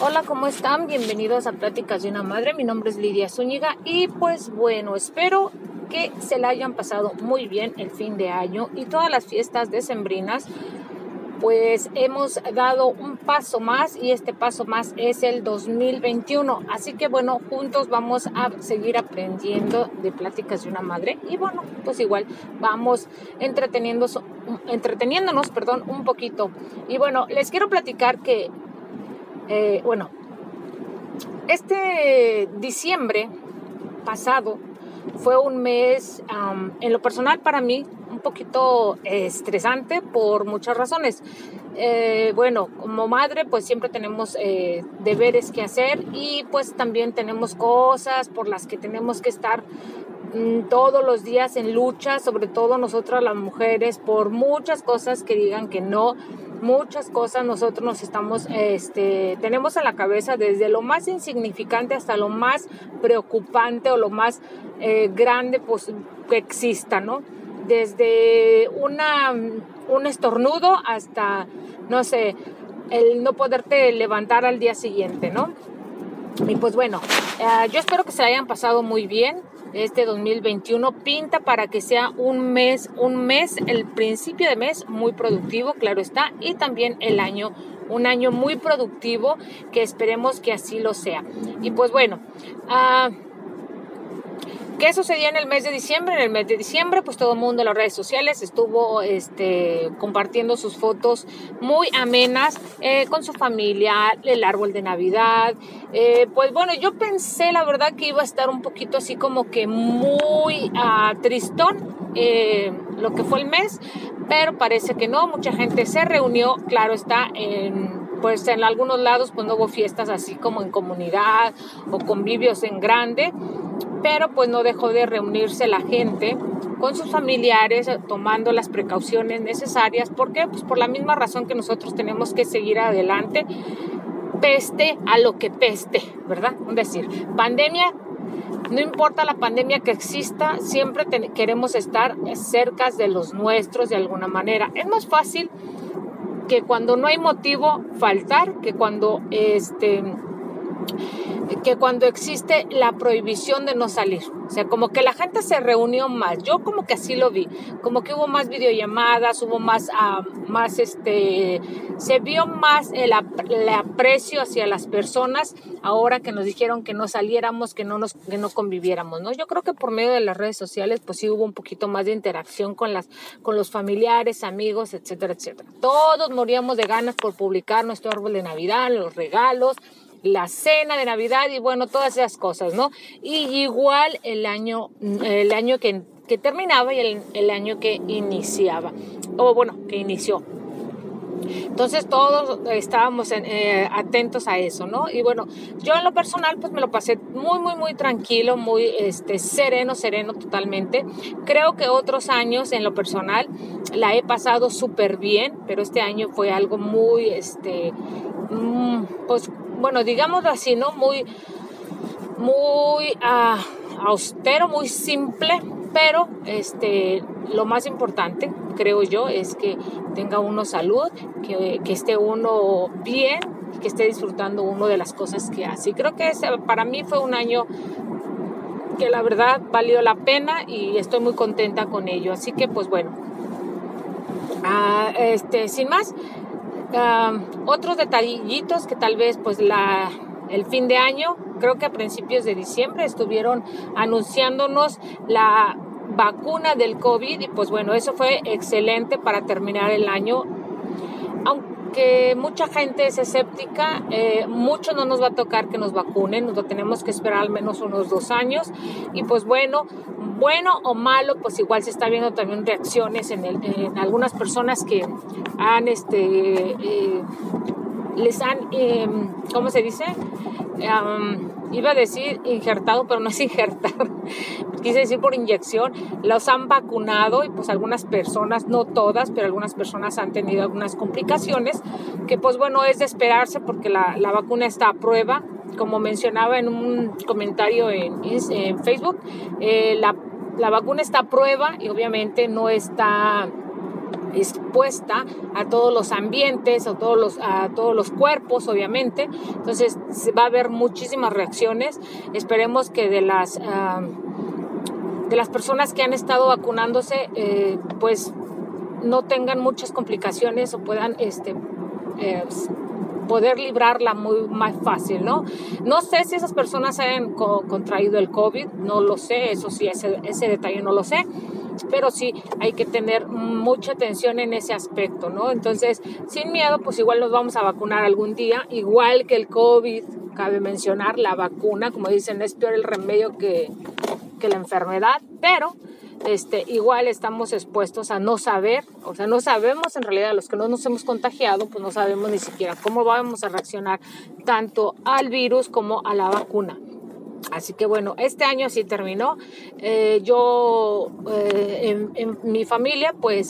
Hola, ¿cómo están? Bienvenidos a Pláticas de una Madre. Mi nombre es Lidia Zúñiga y pues bueno, espero que se la hayan pasado muy bien el fin de año y todas las fiestas decembrinas. Pues hemos dado un paso más y este paso más es el 2021. Así que bueno, juntos vamos a seguir aprendiendo de Pláticas de una Madre y bueno, pues igual vamos entreteniéndonos, entreteniéndonos perdón, un poquito. Y bueno, les quiero platicar que eh, bueno, este diciembre pasado fue un mes, en lo personal para mí, un poquito estresante por muchas razones. Eh, bueno, como madre pues siempre tenemos eh, deberes que hacer y pues también tenemos cosas por las que tenemos que estar todos los días en lucha, sobre todo nosotras las mujeres, por muchas cosas que digan que no muchas cosas nosotros nos estamos, este, tenemos en la cabeza desde lo más insignificante hasta lo más preocupante o lo más eh, grande pues, que exista, ¿no? Desde una, un estornudo hasta, no sé, el no poderte levantar al día siguiente, ¿no? Y pues bueno, eh, yo espero que se hayan pasado muy bien. Este 2021 pinta para que sea un mes, un mes, el principio de mes muy productivo, claro está, y también el año un año muy productivo que esperemos que así lo sea. Y pues bueno, uh, ¿Qué sucedió en el mes de diciembre? En el mes de diciembre, pues todo el mundo en las redes sociales estuvo este, compartiendo sus fotos muy amenas eh, con su familia, el árbol de Navidad. Eh, pues bueno, yo pensé la verdad que iba a estar un poquito así como que muy uh, tristón eh, lo que fue el mes, pero parece que no, mucha gente se reunió, claro está, en pues en algunos lados pues no hubo fiestas así como en comunidad o convivios en grande, pero pues no dejó de reunirse la gente con sus familiares tomando las precauciones necesarias. ¿Por qué? Pues por la misma razón que nosotros tenemos que seguir adelante, peste a lo que peste, ¿verdad? Es decir, pandemia, no importa la pandemia que exista, siempre queremos estar cerca de los nuestros de alguna manera. Es más fácil que cuando no hay motivo faltar, que cuando este que cuando existe la prohibición de no salir. O sea, como que la gente se reunió más. Yo como que así lo vi. Como que hubo más videollamadas, hubo más, uh, más este, se vio más el, el, aprecio hacia las personas ahora que nos dijeron que no saliéramos, que no, nos, que no conviviéramos, ¿no? Yo creo que por medio de las redes sociales, pues sí hubo un poquito más de interacción con, las, con los familiares, amigos, etcétera, etcétera. Todos moríamos de ganas por publicar nuestro árbol de Navidad, los regalos, la cena de Navidad y bueno, todas esas cosas, ¿no? Y igual el año, el año que, que terminaba y el, el, año que iniciaba, o bueno, que inició. Entonces todos estábamos eh, atentos a eso, ¿no? Y bueno, yo en lo personal pues me lo pasé muy, muy, muy tranquilo, muy este, sereno, sereno totalmente. Creo que otros años en lo personal la he pasado súper bien, pero este año fue algo muy, este, mm, pues bueno, digámoslo así, ¿no? Muy, muy uh, austero, muy simple, pero este, lo más importante, creo yo, es que tenga uno salud, que, que esté uno bien, que esté disfrutando uno de las cosas que hace. Creo que ese, para mí fue un año que la verdad valió la pena y estoy muy contenta con ello. Así que pues bueno, uh, este, sin más, Uh, otros detallitos que tal vez pues la, el fin de año, creo que a principios de diciembre estuvieron anunciándonos la vacuna del COVID y pues bueno, eso fue excelente para terminar el año. Mucha gente es escéptica, eh, mucho no nos va a tocar que nos vacunen, nos lo tenemos que esperar al menos unos dos años y pues bueno, bueno o malo, pues igual se está viendo también reacciones en, el, en algunas personas que han, este, eh, les han, eh, ¿cómo se dice? Um, iba a decir injertado, pero no es injertar, quise decir por inyección, los han vacunado y pues algunas personas, no todas, pero algunas personas han tenido algunas complicaciones que pues bueno, es de esperarse porque la, la vacuna está a prueba, como mencionaba en un comentario en, en Facebook, eh, la, la, vacuna está a prueba y obviamente no está expuesta a todos los ambientes, a todos los, a todos los cuerpos, obviamente. Entonces va a haber muchísimas reacciones. Esperemos que de las, ah, de las personas que han estado vacunándose, eh, pues no tengan muchas complicaciones o puedan este, eh, poder librarla muy más fácil, ¿no? No sé si esas personas hayan contraído el COVID, no lo sé, eso sí, ese, ese detalle no lo sé, pero sí hay que tener mucha atención en ese aspecto, ¿no? Entonces, sin miedo, pues igual nos vamos a vacunar algún día, igual que el COVID, cabe mencionar, la vacuna, como dicen, es peor el remedio que, que la enfermedad, pero este, igual estamos expuestos a no saber, o sea, no sabemos en realidad, los que no nos hemos contagiado, pues no sabemos ni siquiera cómo vamos a reaccionar tanto al virus como a la vacuna. Así que bueno, este año sí terminó. Eh, yo, eh, en, mi familia, pues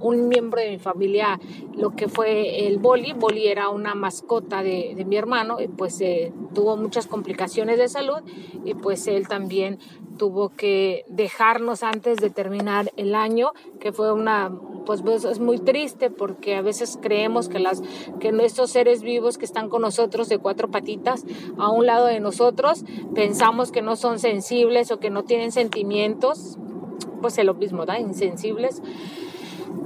un miembro de mi familia, lo que fue el boli, boli era una mascota de, de mi hermano, y pues eh, tuvo muchas complicaciones de salud y pues él también tuvo que dejarnos antes de terminar el año, que fue una, pues, pues, es muy triste porque a veces creemos que las, que nuestros seres vivos que están con nosotros de cuatro patitas a un lado de nosotros, pensamos que no son sensibles o que no tienen sentimientos, pues es lo mismo, ¿da? Insensibles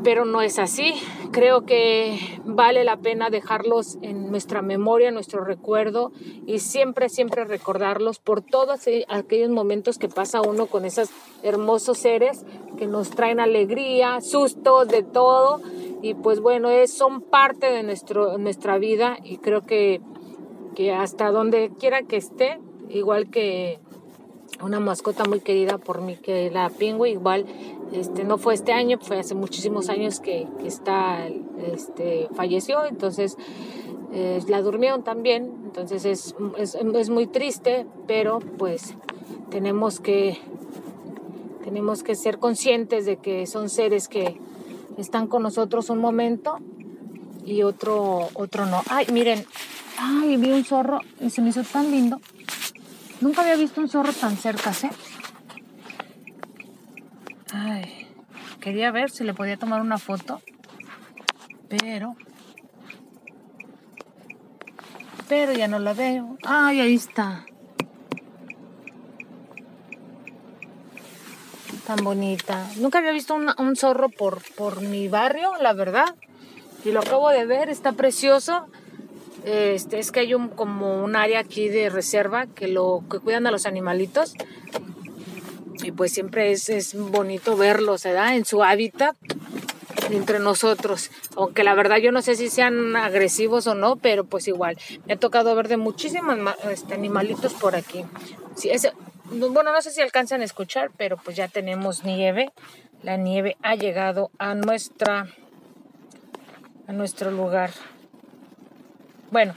pero no es así. Creo que vale la pena dejarlos en nuestra memoria, nuestro recuerdo y siempre, siempre recordarlos por todos aquellos momentos que pasa uno con esos hermosos seres que nos traen alegría, sustos, de todo. Y pues bueno, es, son parte de nuestro, nuestra vida y creo que, que hasta donde quiera que esté, igual que una mascota muy querida por mí, que la pingüe, igual este, no fue este año, fue hace muchísimos años que, está, este, falleció, entonces eh, la durmieron también, entonces es, es, muy triste, pero pues tenemos que, tenemos que ser conscientes de que son seres que están con nosotros un momento y otro, otro no. Ay, miren, ay, vi un zorro y se me hizo tan lindo. Nunca había visto un zorro tan cerca, ¿eh? Ay, quería ver si le podía tomar una foto, pero... Pero ya no la veo. Ay, ahí está. Tan bonita. Nunca había visto un, zorro por, por mi barrio, la verdad. Y lo acabo de ver, está precioso. Este, es que hay un, como un área aquí de reserva que lo que cuidan a los animalitos y pues siempre es, es bonito verlos, ¿verdad? En su hábitat entre nosotros, aunque la verdad yo no sé si sean agresivos o no, pero pues igual, me ha tocado ver de muchísimos este, animalitos por aquí. Bueno, no sé si alcanzan a escuchar, pero pues ya tenemos nieve, la nieve ha llegado a nuestra a nuestro lugar. Bueno,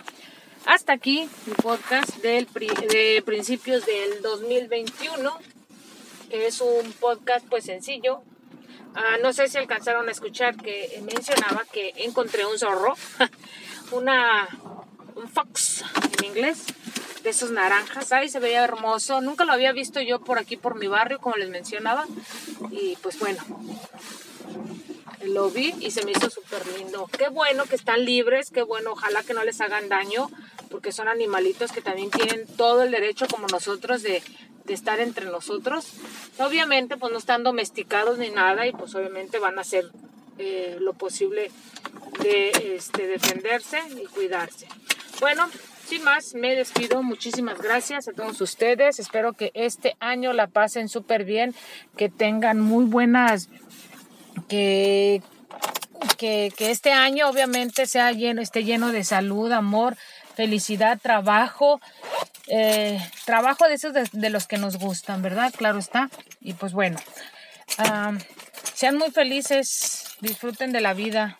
hasta aquí mi podcast de principios del 2021, que es un podcast pues sencillo. Ah, no sé si alcanzaron a escuchar que mencionaba que encontré un zorro, una, un fox en inglés, de esos naranjas. Ay, se veía hermoso. Nunca lo había visto yo por aquí, por mi barrio, como les mencionaba. Y pues bueno, lo vi y se me hizo súper lindo. Qué bueno que están libres, qué bueno, ojalá que no les hagan daño, porque son animalitos que también tienen todo el derecho como nosotros de, estar entre nosotros. Obviamente pues no están domesticados ni nada y pues obviamente van a hacer eh, lo posible de este, defenderse y cuidarse. Bueno, sin más, me despido. Muchísimas gracias a todos ustedes. Espero que este año la pasen súper bien, que tengan muy buenas que, que, este año obviamente sea lleno, esté lleno de salud, amor, felicidad, trabajo, eh, trabajo de esos de, los que nos gustan, ¿verdad? Claro está. Y pues bueno, sean muy felices, disfruten de la vida,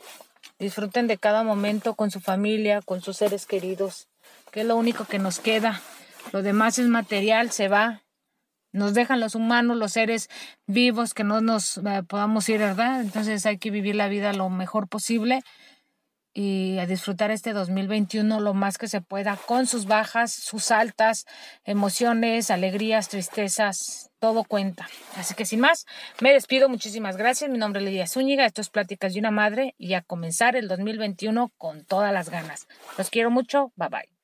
disfruten de cada momento con su familia, con sus seres queridos, que es lo único que nos queda. Lo demás es material, se va, nos dejan los humanos, los seres vivos, que no nos eh, podamos ir, ¿verdad? Entonces hay que vivir la vida lo mejor posible y a disfrutar este 2021 lo más que se pueda con sus bajas, sus altas, emociones, alegrías, tristezas, todo cuenta. Así que sin más, me despido. Muchísimas gracias. Mi nombre es Lidia Zúñiga. Esto es Pláticas de una Madre y a comenzar el 2021 con todas las ganas. Los quiero mucho. Bye bye.